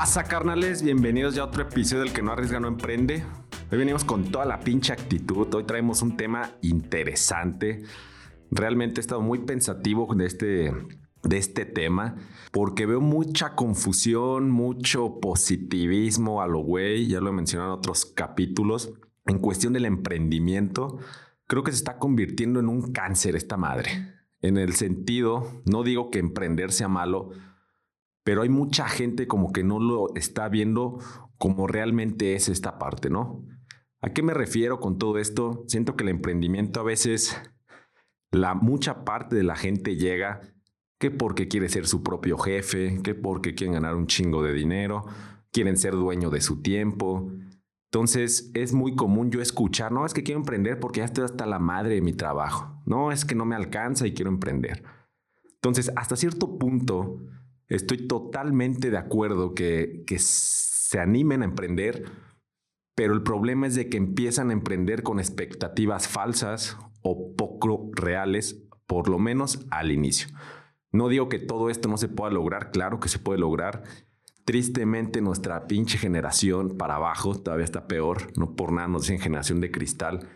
pasa, carnales? Bienvenidos ya a otro episodio del que no arriesga, no emprende. Hoy venimos con toda la pinche actitud. Hoy traemos un tema interesante. Realmente he estado muy pensativo de este, de este tema porque veo mucha confusión, mucho positivismo a lo güey. Ya lo he mencionado en otros capítulos. En cuestión del emprendimiento, creo que se está convirtiendo en un cáncer esta madre. En el sentido, no digo que emprender sea malo, pero hay mucha gente como que no lo está viendo como realmente es esta parte, ¿no? ¿A qué me refiero con todo esto? Siento que el emprendimiento a veces, la mucha parte de la gente llega que porque quiere ser su propio jefe, que porque quieren ganar un chingo de dinero, quieren ser dueño de su tiempo. Entonces es muy común yo escuchar, no, es que quiero emprender porque ya estoy hasta la madre de mi trabajo. No, es que no me alcanza y quiero emprender. Entonces, hasta cierto punto, Estoy totalmente de acuerdo que, que se animen a emprender, pero el problema es de que empiezan a emprender con expectativas falsas o poco reales, por lo menos al inicio. No digo que todo esto no se pueda lograr, claro que se puede lograr. Tristemente nuestra pinche generación para abajo todavía está peor, no por nada nos dicen generación de cristal.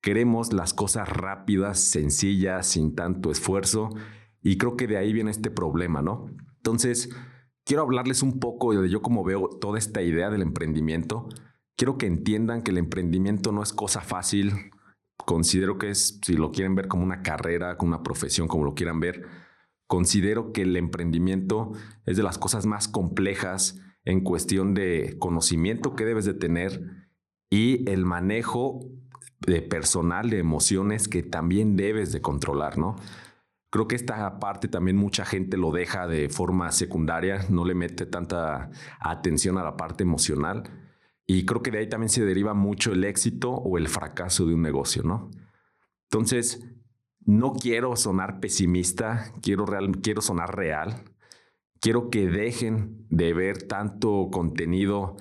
Queremos las cosas rápidas, sencillas, sin tanto esfuerzo y creo que de ahí viene este problema, ¿no? Entonces, quiero hablarles un poco de yo cómo veo toda esta idea del emprendimiento. Quiero que entiendan que el emprendimiento no es cosa fácil. Considero que es, si lo quieren ver como una carrera, como una profesión, como lo quieran ver, considero que el emprendimiento es de las cosas más complejas en cuestión de conocimiento que debes de tener y el manejo de personal de emociones que también debes de controlar, ¿no? Creo que esta parte también mucha gente lo deja de forma secundaria, no le mete tanta atención a la parte emocional. Y creo que de ahí también se deriva mucho el éxito o el fracaso de un negocio, ¿no? Entonces, no quiero sonar pesimista, quiero, real, quiero sonar real. Quiero que dejen de ver tanto contenido,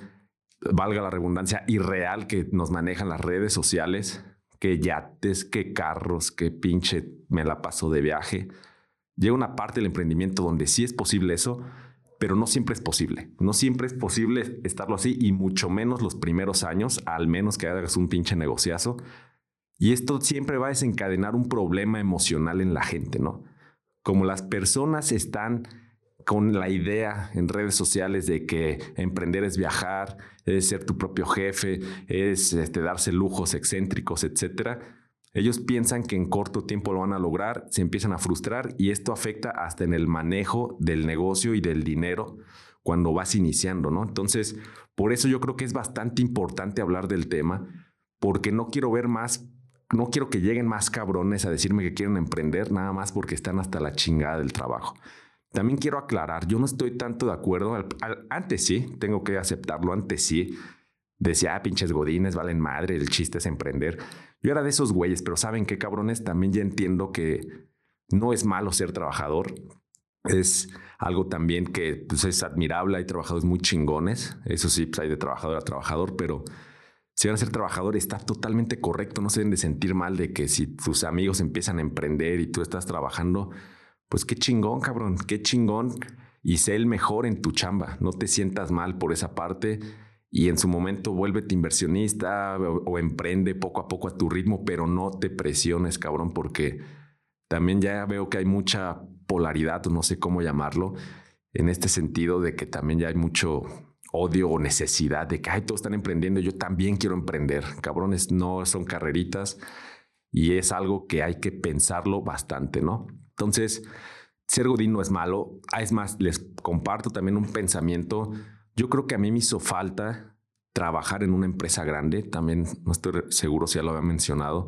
valga la redundancia, irreal que nos manejan las redes sociales que yates, que carros, que pinche me la paso de viaje. Llega una parte del emprendimiento donde sí es posible eso, pero no siempre es posible. No siempre es posible estarlo así y mucho menos los primeros años, al menos que hagas un pinche negociazo. Y esto siempre va a desencadenar un problema emocional en la gente, ¿no? Como las personas están con la idea en redes sociales de que emprender es viajar, es ser tu propio jefe, es este, darse lujos excéntricos, etcétera. Ellos piensan que en corto tiempo lo van a lograr, se empiezan a frustrar y esto afecta hasta en el manejo del negocio y del dinero cuando vas iniciando, ¿no? Entonces, por eso yo creo que es bastante importante hablar del tema, porque no quiero ver más, no quiero que lleguen más cabrones a decirme que quieren emprender nada más porque están hasta la chingada del trabajo. También quiero aclarar, yo no estoy tanto de acuerdo. antes sí, tengo que aceptarlo, antes sí. Decía, ah, pinches godines, valen madre, el chiste es emprender. Yo era de esos güeyes, pero ¿saben qué cabrones? También ya entiendo que no es malo ser trabajador. Es algo también que pues, es admirable. Hay trabajadores muy chingones. Eso sí, pues, hay de trabajador a trabajador, pero si van a ser trabajador está totalmente correcto. No se deben de sentir mal de que si tus amigos empiezan a emprender y tú estás trabajando, pues qué chingón, cabrón, qué chingón. Y sé el mejor en tu chamba. No te sientas mal por esa parte. Y en su momento vuélvete inversionista o, emprende poco a poco a tu ritmo, pero no te presiones, cabrón, porque también ya veo que hay mucha polaridad, no sé cómo llamarlo, en este sentido de que también ya hay mucho odio o necesidad de que, ay, todos están emprendiendo, yo también quiero emprender. Cabrones, no son carreritas y es algo que hay que pensarlo bastante, ¿no? Entonces, ser Godín no es malo. Ah, es más, les comparto también un pensamiento. Yo creo que a mí me hizo falta trabajar en una empresa grande. También no estoy seguro si ya lo había mencionado.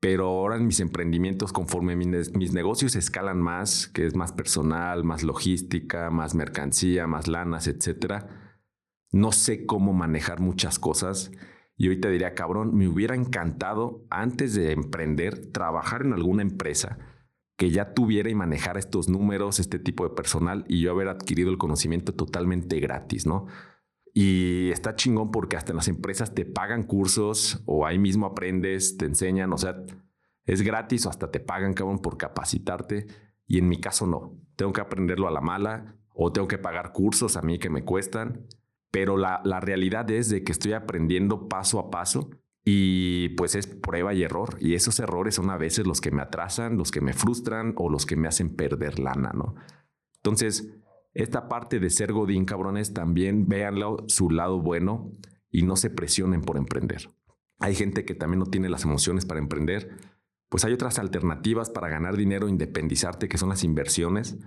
Pero ahora en mis emprendimientos, conforme mis negocios escalan más, que es más personal, más logística, más mercancía, más lanas, etcétera, no sé cómo manejar muchas cosas. Y ahorita diría, cabrón, me hubiera encantado antes de emprender trabajar en alguna empresa que ya tuviera y manejara estos números, este tipo de personal y yo haber adquirido el conocimiento totalmente gratis, ¿no? Y está chingón porque hasta en las empresas te pagan cursos o ahí mismo aprendes, te enseñan, o sea, es gratis o hasta te pagan, cabrón, por capacitarte. Y en mi caso no, tengo que aprenderlo a la mala o tengo que pagar cursos a mí que me cuestan, pero la, la realidad es de que estoy aprendiendo paso a paso y pues es prueba y error. Y esos errores son a veces los que me atrasan, los que me frustran o los que me hacen perder lana, ¿no? Entonces, esta parte de ser Godín, cabrones, también véanlo su lado bueno y no se presionen por emprender. Hay gente que también no tiene las emociones para emprender. Pues hay otras alternativas para ganar dinero, independizarte, que son las inversiones.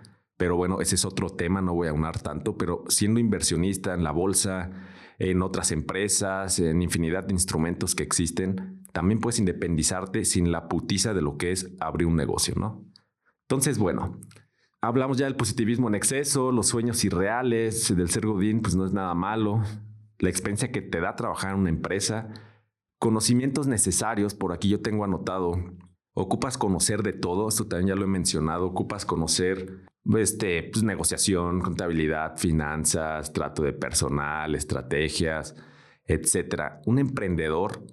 Pero bueno, ese es otro tema, no voy a unar tanto, pero siendo inversionista en la bolsa, en otras empresas, en infinidad de instrumentos que existen, también puedes independizarte sin la putiza de lo que es abrir un negocio, ¿no? Entonces, bueno, hablamos ya del positivismo en exceso, los sueños irreales, del ser godín, pues no es nada malo, la experiencia que te da trabajar en una empresa, conocimientos necesarios, por aquí yo tengo anotado, ocupas conocer de todo, esto también ya lo he mencionado, ocupas conocer este, pues, negociación, contabilidad, finanzas, trato de personal, estrategias, etcétera. Un emprendedor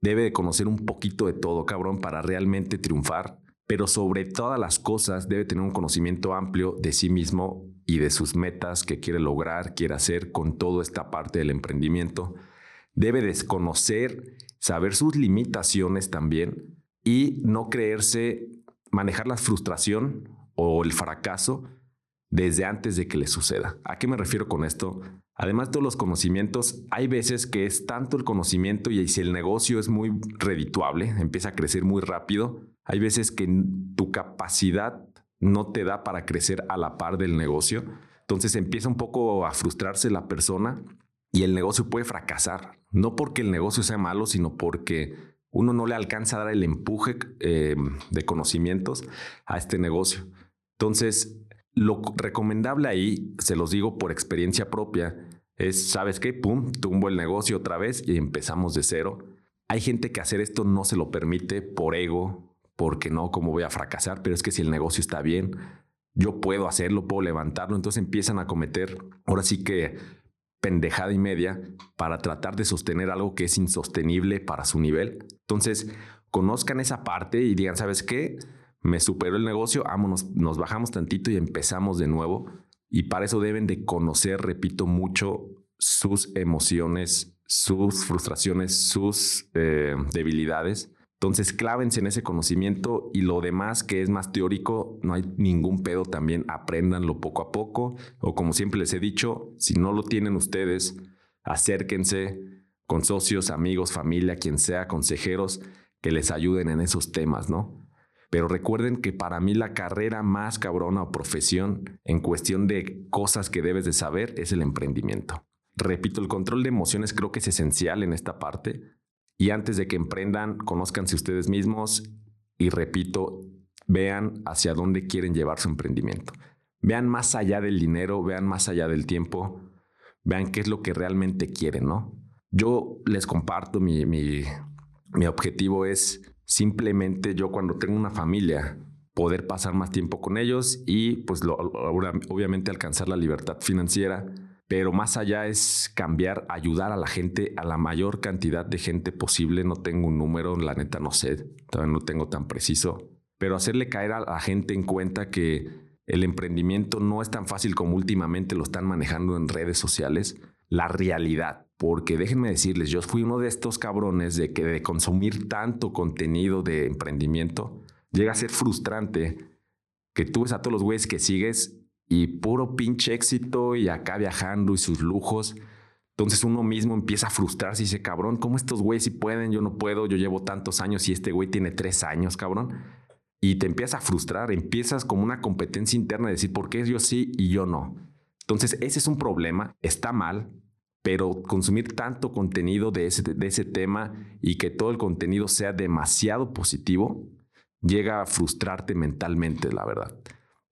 debe de conocer un poquito de todo, cabrón, para realmente triunfar pero sobre todas las cosas debe tener un conocimiento amplio de sí mismo y de sus metas que quiere lograr, quiere hacer con toda esta parte del emprendimiento. Debe desconocer, saber sus limitaciones también y no creerse, manejar la frustración o el fracaso desde antes de que le suceda. ¿A qué me refiero con esto? Además de los conocimientos, hay veces que es tanto el conocimiento y si el negocio es muy redituable, empieza a crecer muy rápido, hay veces que tu capacidad no te da para crecer a la par del negocio. Entonces empieza un poco a frustrarse la persona y el negocio puede fracasar. No porque el negocio sea malo, sino porque uno no le alcanza a dar el empuje eh, de conocimientos a este negocio. Entonces, lo recomendable ahí, se los digo por experiencia propia, es, ¿sabes qué? Pum, tumbo el negocio otra vez y empezamos de cero. Hay gente que hacer esto no se lo permite por ego, porque no, cómo voy a fracasar, pero es que si el negocio está bien, yo puedo hacerlo, puedo levantarlo, entonces empiezan a cometer, ahora sí que pendejada y media para tratar de sostener algo que es insostenible para su nivel. Entonces, conozcan esa parte y digan, ¿sabes qué? Me superó el negocio, vámonos, nos bajamos tantito y empezamos de nuevo. Y para eso deben de conocer, repito, mucho sus emociones, sus frustraciones, sus eh, debilidades entonces, clávense en ese conocimiento y lo demás que es más teórico, no hay ningún pedo también, apréndanlo poco a poco. O como siempre les he dicho, si no lo tienen ustedes, acérquense con socios, amigos, familia, quien sea, consejeros que les ayuden en esos temas, ¿no? Pero recuerden que para mí la carrera más cabrona o profesión en cuestión de cosas que debes de saber es el emprendimiento. Repito, el control de emociones creo que es esencial en esta parte y antes de que emprendan, conózcanse ustedes mismos y repito, vean hacia dónde quieren llevar su emprendimiento. Vean más allá del dinero, vean más allá del tiempo, vean qué es lo que realmente quieren, ¿no? Yo les comparto mi, mi, mi objetivo es simplemente yo cuando tengo una familia, poder pasar más tiempo con ellos y pues obviamente alcanzar la libertad financiera pero más allá es cambiar, ayudar a la gente, a la mayor cantidad de gente posible. No tengo un número, la neta no sé, todavía no tengo tan preciso, pero hacerle caer a la gente en cuenta que el emprendimiento no es tan fácil como últimamente lo están manejando en redes sociales. La realidad, porque déjenme decirles, yo fui uno de estos cabrones de que de consumir tanto contenido de emprendimiento llega a ser frustrante que tú ves a todos los güeyes que sigues y puro pinche éxito y acá viajando y sus lujos. Entonces uno mismo empieza a frustrarse y dice, cabrón, ¿cómo estos güeyes sí pueden? Yo no puedo, yo llevo tantos años y este güey tiene tres años, cabrón. Y te empiezas a frustrar, empiezas como una competencia interna de decir, ¿por qué yo sí y yo no? Entonces ese es un problema, está mal, pero consumir tanto contenido de ese, de ese tema y que todo el contenido sea demasiado positivo, llega a frustrarte mentalmente, la verdad.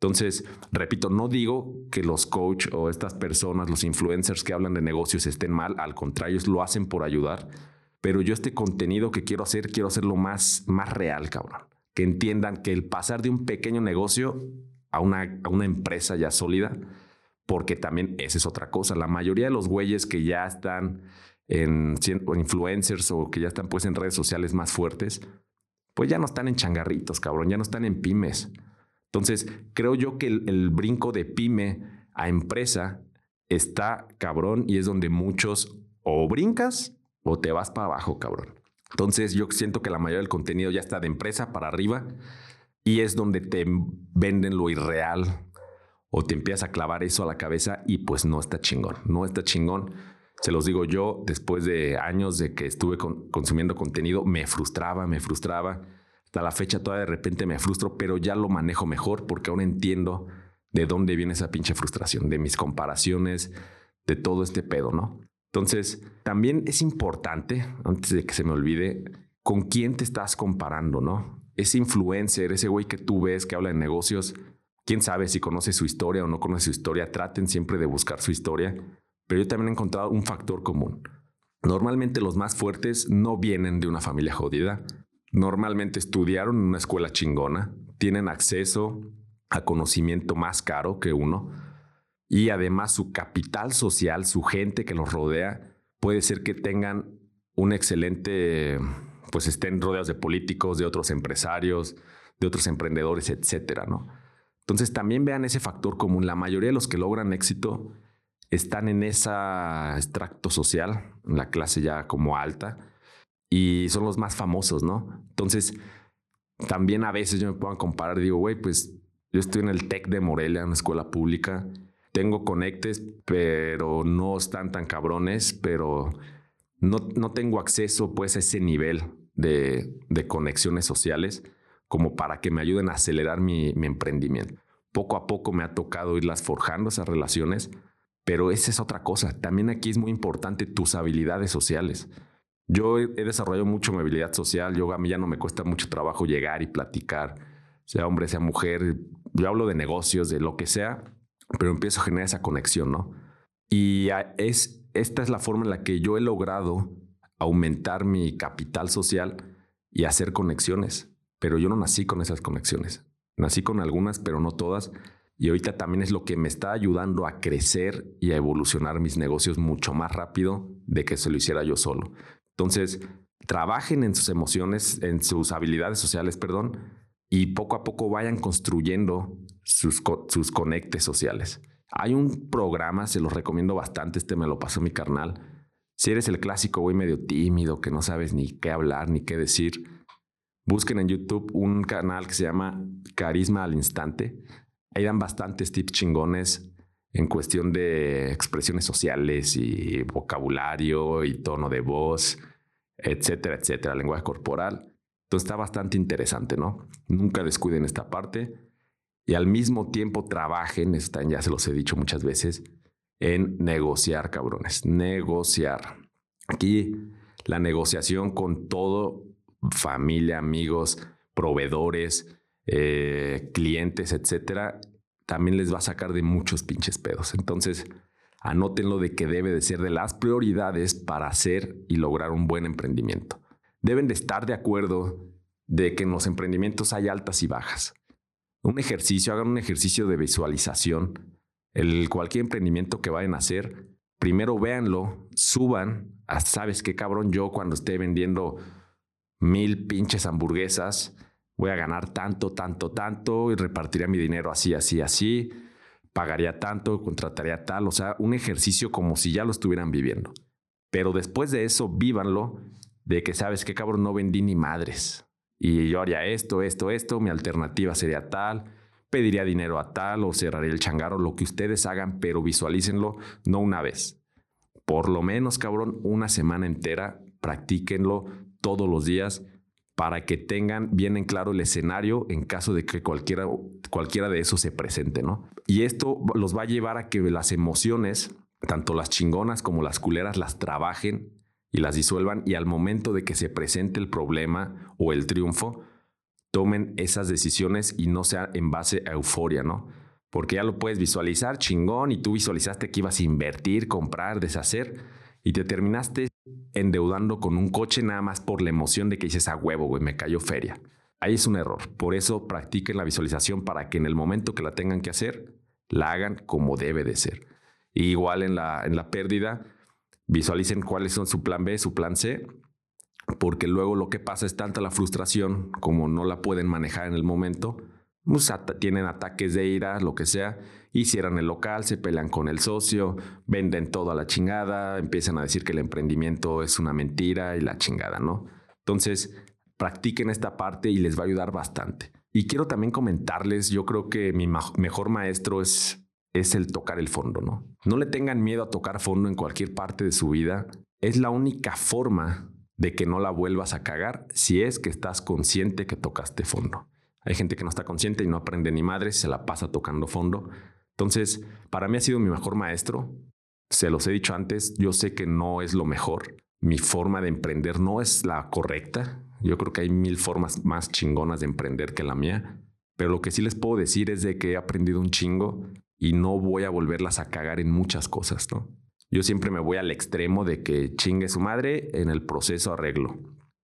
Entonces, repito, no digo que los coach o estas personas, los influencers que hablan de negocios estén mal, al contrario, lo hacen por ayudar, pero yo este contenido que quiero hacer, quiero hacerlo más, más real, cabrón. Que entiendan que el pasar de un pequeño negocio a una, a una empresa ya sólida, porque también esa es otra cosa. La mayoría de los güeyes que ya están en influencers o que ya están pues en redes sociales más fuertes, pues ya no están en changarritos, cabrón, ya no están en pymes. Entonces, creo yo que el, brinco de pyme a empresa está cabrón y es donde muchos o brincas o te vas para abajo, cabrón. Entonces yo siento que la mayoría del contenido ya está de empresa para arriba y es donde te venden lo irreal o te empiezas a clavar eso a la cabeza y pues no está chingón, no está chingón. Se los digo yo, después de años de que estuve consumiendo contenido, me frustraba, me frustraba. Hasta la fecha todavía de repente me frustro, pero ya lo manejo mejor porque ahora entiendo de dónde viene esa pinche frustración, de mis comparaciones, de todo este pedo, ¿no? Entonces, también es importante, antes de que se me olvide, con quién te estás comparando, ¿no? Ese influencer, ese güey que tú ves que habla de negocios, quién sabe si conoce su historia o no conoce su historia, traten siempre de buscar su historia, pero yo también he encontrado un factor común. Normalmente los más fuertes no vienen de una familia jodida, normalmente estudiaron en una escuela chingona, tienen acceso a conocimiento más caro que uno y además su capital social, su gente que los rodea, puede ser que tengan un excelente, pues estén rodeados de políticos, de otros empresarios, de otros emprendedores, etcétera, ¿no? Entonces también vean ese factor común. La mayoría de los que logran éxito están en ese extracto social, en la clase ya como alta, y son los más famosos, ¿no? Entonces, también a veces yo me puedo comparar, digo, güey, pues yo estoy en el TEC de Morelia, una escuela pública, tengo conectes, pero no están tan cabrones, pero no, no tengo acceso pues a ese nivel de, de, conexiones sociales como para que me ayuden a acelerar mi, mi emprendimiento. Poco a poco me ha tocado irlas forjando esas relaciones, pero esa es otra cosa. También aquí es muy importante tus habilidades sociales. Yo he desarrollado mucho mi habilidad social. Yo a mí ya no me cuesta mucho trabajo llegar y platicar, sea hombre, sea mujer. Yo hablo de negocios, de lo que sea, pero empiezo a generar esa conexión, ¿no? Y es, esta es la forma en la que yo he logrado aumentar mi capital social y hacer conexiones. Pero yo no nací con esas conexiones. Nací con algunas, pero no todas. Y ahorita también es lo que me está ayudando a crecer y a evolucionar mis negocios mucho más rápido de que se lo hiciera yo solo. Entonces, trabajen en sus emociones, en sus habilidades sociales, perdón, y poco a poco vayan construyendo sus, sus conectes sociales. Hay un programa, se los recomiendo bastante, este me lo pasó mi carnal. Si eres el clásico güey medio tímido, que no sabes ni qué hablar ni qué decir, busquen en YouTube un canal que se llama Carisma al Instante. Ahí dan bastantes tips chingones en cuestión de expresiones sociales y vocabulario y tono de voz, etcétera, etcétera, lenguaje corporal está bastante interesante, ¿no? Nunca descuiden esta parte y al mismo tiempo trabajen, están, ya se los he dicho muchas veces, en negociar, cabrones, negociar. Aquí la negociación con todo, familia, amigos, proveedores, eh, clientes, etcétera, también les va a sacar de muchos pinches pedos. Entonces, anótenlo de que debe de ser de las prioridades para hacer y lograr un buen emprendimiento deben de estar de acuerdo de que en los emprendimientos hay altas y bajas. Un ejercicio, hagan un ejercicio de visualización. El cualquier emprendimiento que vayan a hacer, primero véanlo, suban, a, sabes qué cabrón, yo cuando esté vendiendo mil pinches hamburguesas, voy a ganar tanto, tanto, tanto y repartiría mi dinero así, así, así, pagaría tanto, contrataría tal, o sea, un ejercicio como si ya lo estuvieran viviendo. Pero después de eso, vívanlo de que sabes que cabrón no vendí ni madres. Y yo haría esto, esto, esto, mi alternativa sería tal, pediría dinero a tal o cerraría el changarro, lo que ustedes hagan, pero visualícenlo no una vez. Por lo menos, cabrón, una semana entera, practíquenlo todos los días para que tengan bien en claro el escenario en caso de que cualquiera, cualquiera de esos se presente, ¿no? Y esto los va a llevar a que las emociones, tanto las chingonas como las culeras, las trabajen y las disuelvan y al momento de que se presente el problema o el triunfo, tomen esas decisiones y no sea en base a euforia, ¿no? Porque ya lo puedes visualizar chingón y tú visualizaste que ibas a invertir, comprar, deshacer y te terminaste endeudando con un coche nada más por la emoción de que dices a huevo, güey, me cayó feria. Ahí es un error. Por eso practiquen la visualización para que en el momento que la tengan que hacer, la hagan como debe de ser. igual en la, en la pérdida, visualicen cuáles son su plan B, su plan C, porque luego lo que pasa es tanta la frustración como no la pueden manejar en el momento, pues, tienen ataques de ira, lo que sea, y cierran el local, se pelean con el socio, venden todo a la chingada, empiezan a decir que el emprendimiento es una mentira y la chingada, ¿no? Entonces, practiquen esta parte y les va a ayudar bastante. Y quiero también comentarles, yo creo que mi mejor maestro es, es el tocar el fondo, ¿no? No le tengan miedo a tocar fondo en cualquier parte de su vida. Es la única forma de que no la vuelvas a cagar si es que estás consciente que tocaste fondo. Hay gente que no está consciente y no aprende ni madre, se la pasa tocando fondo. Entonces, para mí ha sido mi mejor maestro. Se los he dicho antes, yo sé que no es lo mejor. Mi forma de emprender no es la correcta. Yo creo que hay mil formas más chingonas de emprender que la mía. Pero lo que sí les puedo decir es de que he aprendido un chingo y no voy a volverlas a cagar en muchas cosas, ¿no? Yo siempre me voy al extremo de que chingue su madre en el proceso arreglo.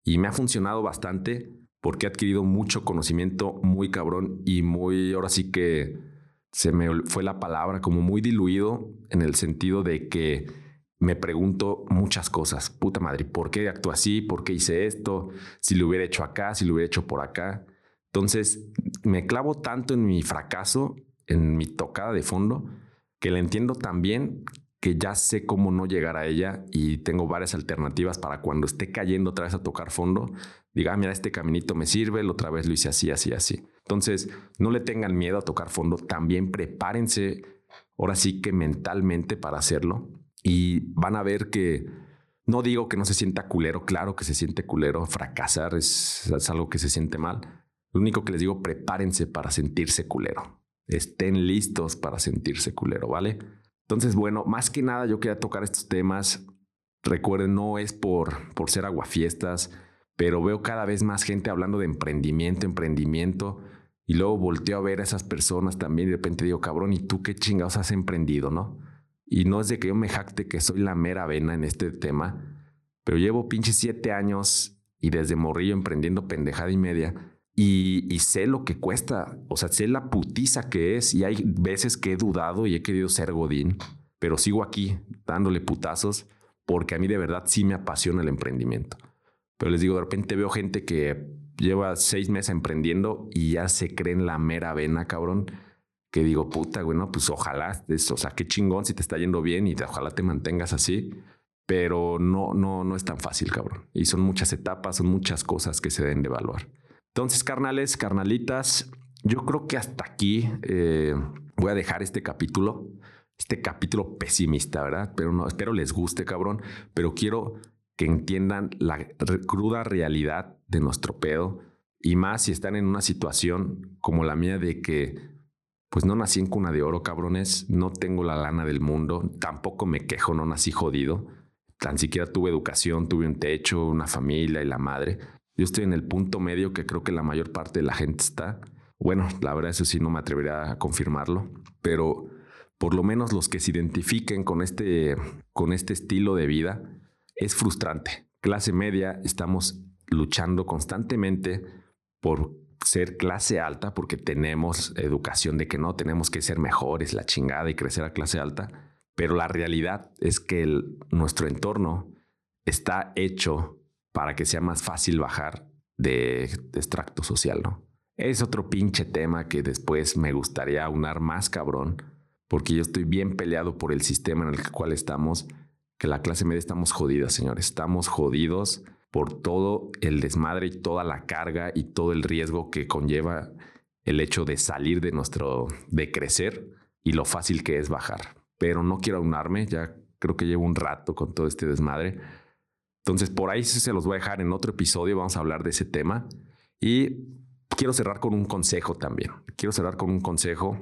Y me ha funcionado bastante porque he adquirido mucho conocimiento muy cabrón y muy, ahora sí que se me fue la palabra como muy diluido en el sentido de que me pregunto muchas cosas. Puta madre, ¿por qué actúo así? ¿Por qué hice esto? Si lo hubiera hecho acá, si lo hubiera hecho por acá. Entonces me clavo tanto en mi fracaso, en mi tocada de fondo, que la entiendo tan bien que ya sé cómo no llegar a ella y tengo varias alternativas para cuando esté cayendo otra vez a tocar fondo, diga, ah, mira, este caminito me sirve, la otra vez lo hice así, así, así. Entonces, no le tengan miedo a tocar fondo, también prepárense ahora sí que mentalmente para hacerlo y van a ver que no digo que no se sienta culero, claro que se siente culero, fracasar es, es algo que se siente mal. Lo único que les digo, prepárense para sentirse culero. Estén listos para sentirse culero, ¿vale? Entonces, bueno, más que nada yo quería tocar estos temas. Recuerden, no es por, por ser aguafiestas, pero veo cada vez más gente hablando de emprendimiento, emprendimiento. Y luego volteo a ver a esas personas también y de repente digo, cabrón, ¿y tú qué chingados has emprendido, no? Y no es de que yo me jacte que soy la mera vena en este tema, pero llevo pinche siete años y desde morrillo emprendiendo pendejada y media. Y, sé lo que cuesta, o sea, sé la putiza que es y hay veces que he dudado y he querido ser Godín, pero sigo aquí dándole putazos porque a mí de verdad sí me apasiona el emprendimiento. Pero les digo, de repente veo gente que lleva seis meses emprendiendo y ya se cree en la mera vena, cabrón. Que digo, puta, bueno, pues ojalá, o sea, qué chingón si te está yendo bien y ojalá te mantengas así. Pero no, no, no es tan fácil, cabrón. Y son muchas etapas, son muchas cosas que se deben de evaluar. Entonces, carnales, carnalitas, yo creo que hasta aquí eh, voy a dejar este capítulo, este capítulo pesimista, ¿verdad? Pero no, espero les guste, cabrón, pero quiero que entiendan la cruda realidad de nuestro pedo y más si están en una situación como la mía de que pues no nací en cuna de oro, cabrones, no tengo la lana del mundo, tampoco me quejo, no nací jodido, tan siquiera tuve educación, tuve un techo, una familia y la madre, yo estoy en el punto medio que creo que la mayor parte de la gente está. Bueno, la verdad eso sí no me atrevería a confirmarlo, pero por lo menos los que se identifiquen con este, con este estilo de vida, es frustrante. Clase media, estamos luchando constantemente por ser clase alta, porque tenemos educación de que no tenemos que ser mejores, la chingada y crecer a clase alta, pero la realidad es que nuestro entorno está hecho para que sea más fácil bajar de, extracto social, ¿no? Es otro pinche tema que después me gustaría unar más cabrón, porque yo estoy bien peleado por el sistema en el cual estamos, que la clase media estamos jodidas, señores. Estamos jodidos por todo el desmadre y toda la carga y todo el riesgo que conlleva el hecho de salir de nuestro, de crecer y lo fácil que es bajar. Pero no quiero unarme, ya creo que llevo un rato con todo este desmadre entonces, por ahí se los voy a dejar en otro episodio, vamos a hablar de ese tema. Y quiero cerrar con un consejo también. Quiero cerrar con un consejo.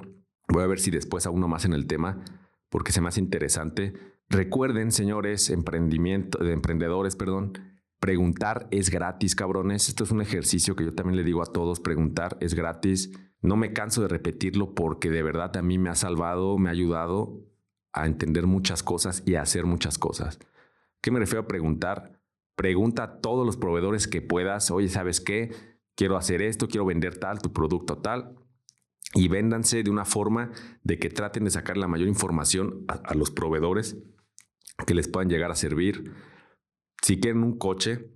Voy a ver si después a uno más en el tema, porque se me hace interesante. Recuerden, señores, emprendimiento, de emprendedores, perdón, preguntar es gratis, cabrones. Esto es un ejercicio que yo también le digo a todos, preguntar es gratis. No me canso de repetirlo porque de verdad a mí me ha salvado, me ha ayudado a entender muchas cosas y a hacer muchas cosas. ¿Qué me refiero a preguntar? Pregunta a todos los proveedores que puedas, oye, ¿sabes qué? Quiero hacer esto, quiero vender tal, tu producto tal. Y véndanse de una forma de que traten de sacar la mayor información a, los proveedores que les puedan llegar a servir. Si quieren un coche,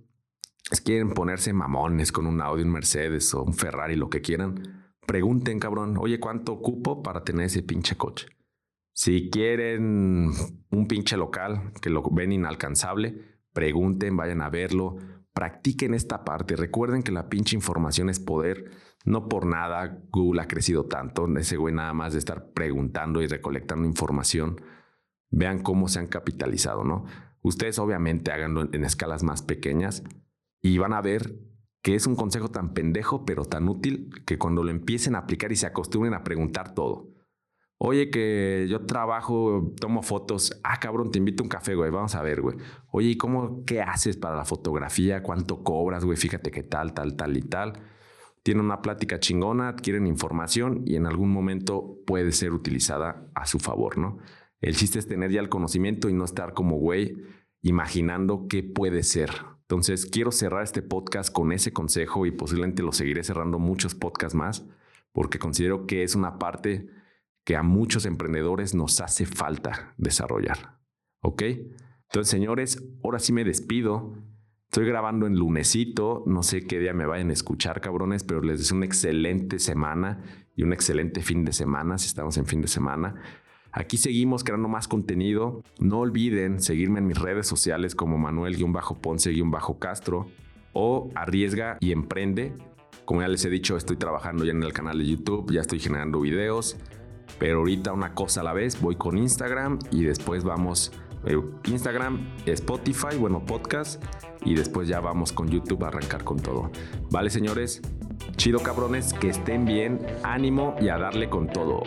si quieren ponerse mamones con un Audi, un Mercedes o un Ferrari, lo que quieran, pregunten, cabrón, oye, ¿cuánto ocupo para tener ese pinche coche? Si quieren un pinche local que lo ven inalcanzable, pregunten, vayan a verlo, practiquen esta parte. Recuerden que la pinche información es poder. No por nada Google ha crecido tanto. Ese güey nada más de estar preguntando y recolectando información. Vean cómo se han capitalizado, ¿no? Ustedes obviamente háganlo en escalas más pequeñas y van a ver que es un consejo tan pendejo pero tan útil que cuando lo empiecen a aplicar y se acostumbren a preguntar todo. Oye, que yo trabajo, tomo fotos. Ah, cabrón, te invito a un café, güey. Vamos a ver, güey. Oye, ¿y cómo, qué haces para la fotografía? ¿Cuánto cobras, güey? Fíjate qué tal, tal, tal y tal. Tienen una plática chingona, adquieren información y en algún momento puede ser utilizada a su favor, ¿no? El chiste es tener ya el conocimiento y no estar como güey imaginando qué puede ser. Entonces, quiero cerrar este podcast con ese consejo y posiblemente lo seguiré cerrando muchos podcasts más porque considero que es una parte que a muchos emprendedores nos hace falta desarrollar. ¿Ok? Entonces, señores, ahora sí me despido. Estoy grabando en lunesito, no sé qué día me vayan a escuchar, cabrones, pero les deseo una excelente semana y un excelente fin de semana, si estamos en fin de semana. Aquí seguimos creando más contenido. No olviden seguirme en mis redes sociales como Manuel-Ponce-Castro o Arriesga y Emprende. Como ya les he dicho, estoy trabajando ya en el canal de YouTube, ya estoy generando videos, pero ahorita una cosa a la vez, voy con Instagram y después vamos eh, Instagram, Spotify, bueno, podcast y después ya vamos con YouTube a arrancar con todo. Vale, señores, chido cabrones, que estén bien, ánimo y a darle con todo.